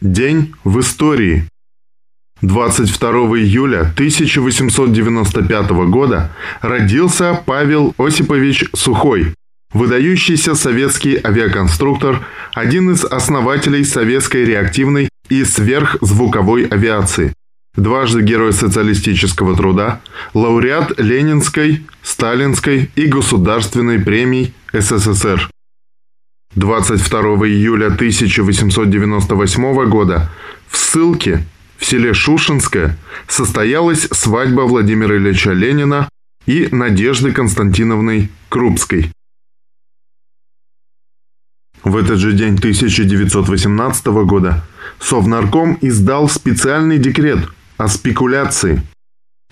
День в истории. 22 июля 1895 года родился Павел Осипович Сухой, выдающийся советский авиаконструктор, один из основателей советской реактивной и сверхзвуковой авиации, дважды Герой социалистического труда, лауреат Ленинской, Сталинской и Государственной премий СССР. 22 июля 1898 года в ссылке в селе Шушинское состоялась свадьба Владимира Ильича Ленина и Надежды Константиновны Крупской. В этот же день 1918 года Совнарком издал специальный декрет о спекуляции,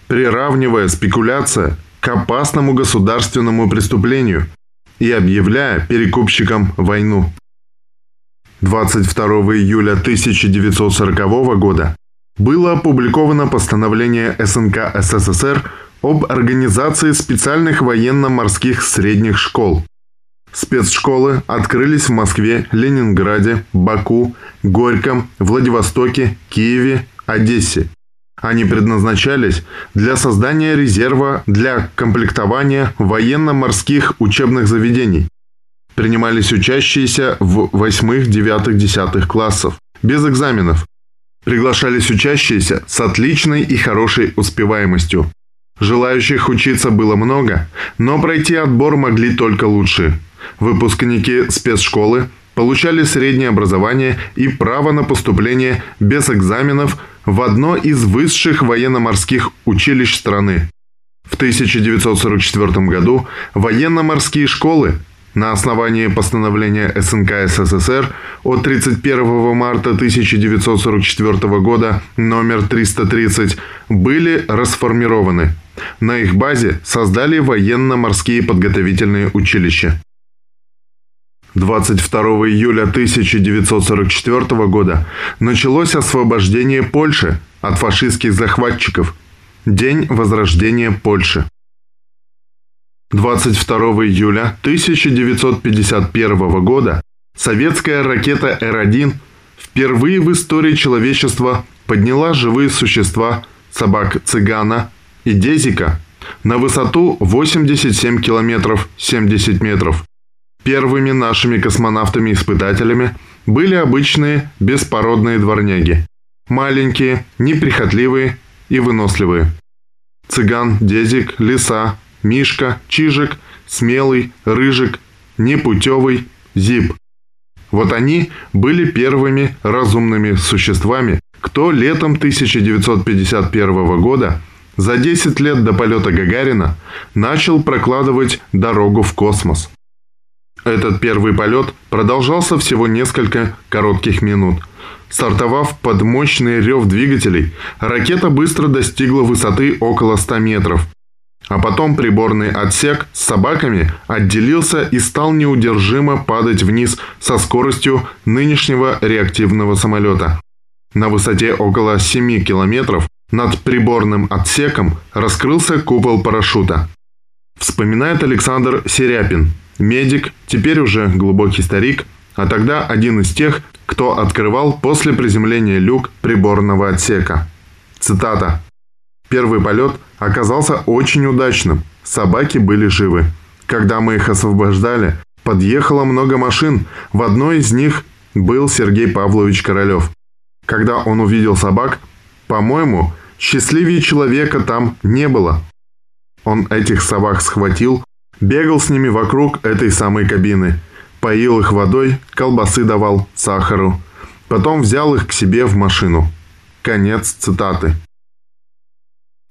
приравнивая спекуляция к опасному государственному преступлению и объявляя перекупщикам войну. 22 июля 1940 года было опубликовано постановление СНК СССР об организации специальных военно-морских средних школ. Спецшколы открылись в Москве, Ленинграде, Баку, Горьком, Владивостоке, Киеве, Одессе. Они предназначались для создания резерва для комплектования военно-морских учебных заведений. Принимались учащиеся в 8, 9, 10 классов, без экзаменов. Приглашались учащиеся с отличной и хорошей успеваемостью. Желающих учиться было много, но пройти отбор могли только лучшие. Выпускники спецшколы получали среднее образование и право на поступление без экзаменов в одно из высших военно-морских училищ страны. В 1944 году военно-морские школы на основании постановления СНК СССР от 31 марта 1944 года номер 330 были расформированы. На их базе создали военно-морские подготовительные училища. 22 июля 1944 года началось освобождение Польши от фашистских захватчиков. День возрождения Польши. 22 июля 1951 года советская ракета Р-1 впервые в истории человечества подняла живые существа собак-цыгана и дезика на высоту 87 километров 70 метров. Первыми нашими космонавтами-испытателями были обычные беспородные дворняги. Маленькие, неприхотливые и выносливые. Цыган, Дезик, Лиса, Мишка, Чижик, Смелый, Рыжик, Непутевый, Зип. Вот они были первыми разумными существами, кто летом 1951 года, за 10 лет до полета Гагарина, начал прокладывать дорогу в космос. Этот первый полет продолжался всего несколько коротких минут. Стартовав под мощный рев двигателей, ракета быстро достигла высоты около 100 метров. А потом приборный отсек с собаками отделился и стал неудержимо падать вниз со скоростью нынешнего реактивного самолета. На высоте около 7 километров над приборным отсеком раскрылся купол парашюта. Вспоминает Александр Серяпин, Медик, теперь уже глубокий старик, а тогда один из тех, кто открывал после приземления люк приборного отсека. Цитата. «Первый полет оказался очень удачным. Собаки были живы. Когда мы их освобождали, подъехало много машин. В одной из них был Сергей Павлович Королев. Когда он увидел собак, по-моему, счастливее человека там не было. Он этих собак схватил, Бегал с ними вокруг этой самой кабины. Поил их водой, колбасы давал, сахару. Потом взял их к себе в машину. Конец цитаты.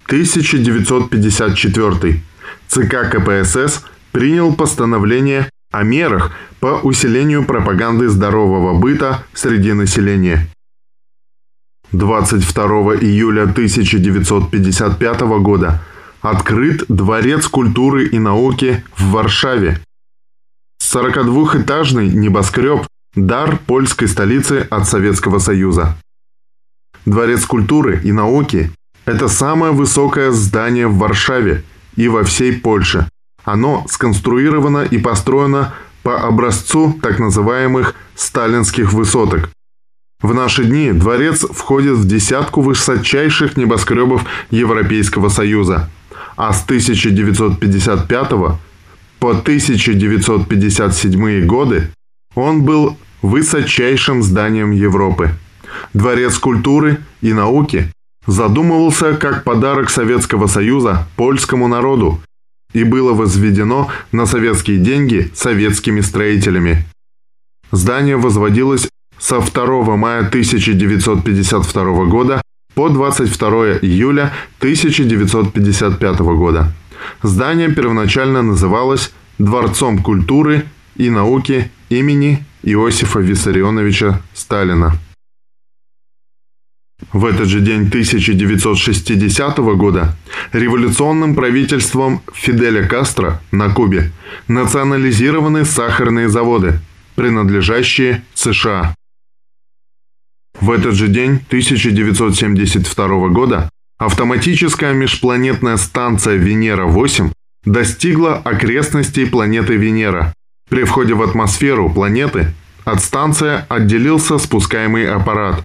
1954. ЦК КПСС принял постановление о мерах по усилению пропаганды здорового быта среди населения. 22 июля 1955 года открыт Дворец культуры и науки в Варшаве. 42-этажный небоскреб – дар польской столицы от Советского Союза. Дворец культуры и науки – это самое высокое здание в Варшаве и во всей Польше. Оно сконструировано и построено по образцу так называемых сталинских высоток. В наши дни дворец входит в десятку высочайших небоскребов Европейского Союза, а с 1955 по 1957 годы он был высочайшим зданием Европы. Дворец культуры и науки задумывался как подарок Советского Союза польскому народу и было возведено на советские деньги советскими строителями. Здание возводилось со 2 мая 1952 года по 22 июля 1955 года. Здание первоначально называлось Дворцом культуры и науки имени Иосифа Виссарионовича Сталина. В этот же день 1960 года революционным правительством Фиделя Кастро на Кубе национализированы сахарные заводы, принадлежащие США. В этот же день 1972 года автоматическая межпланетная станция Венера-8 достигла окрестностей планеты Венера. При входе в атмосферу планеты от станции отделился спускаемый аппарат,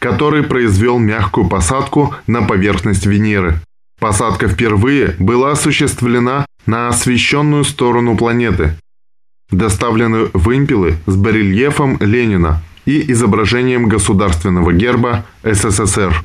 который произвел мягкую посадку на поверхность Венеры. Посадка впервые была осуществлена на освещенную сторону планеты. Доставлены вымпелы с барельефом Ленина и изображением государственного герба СССР.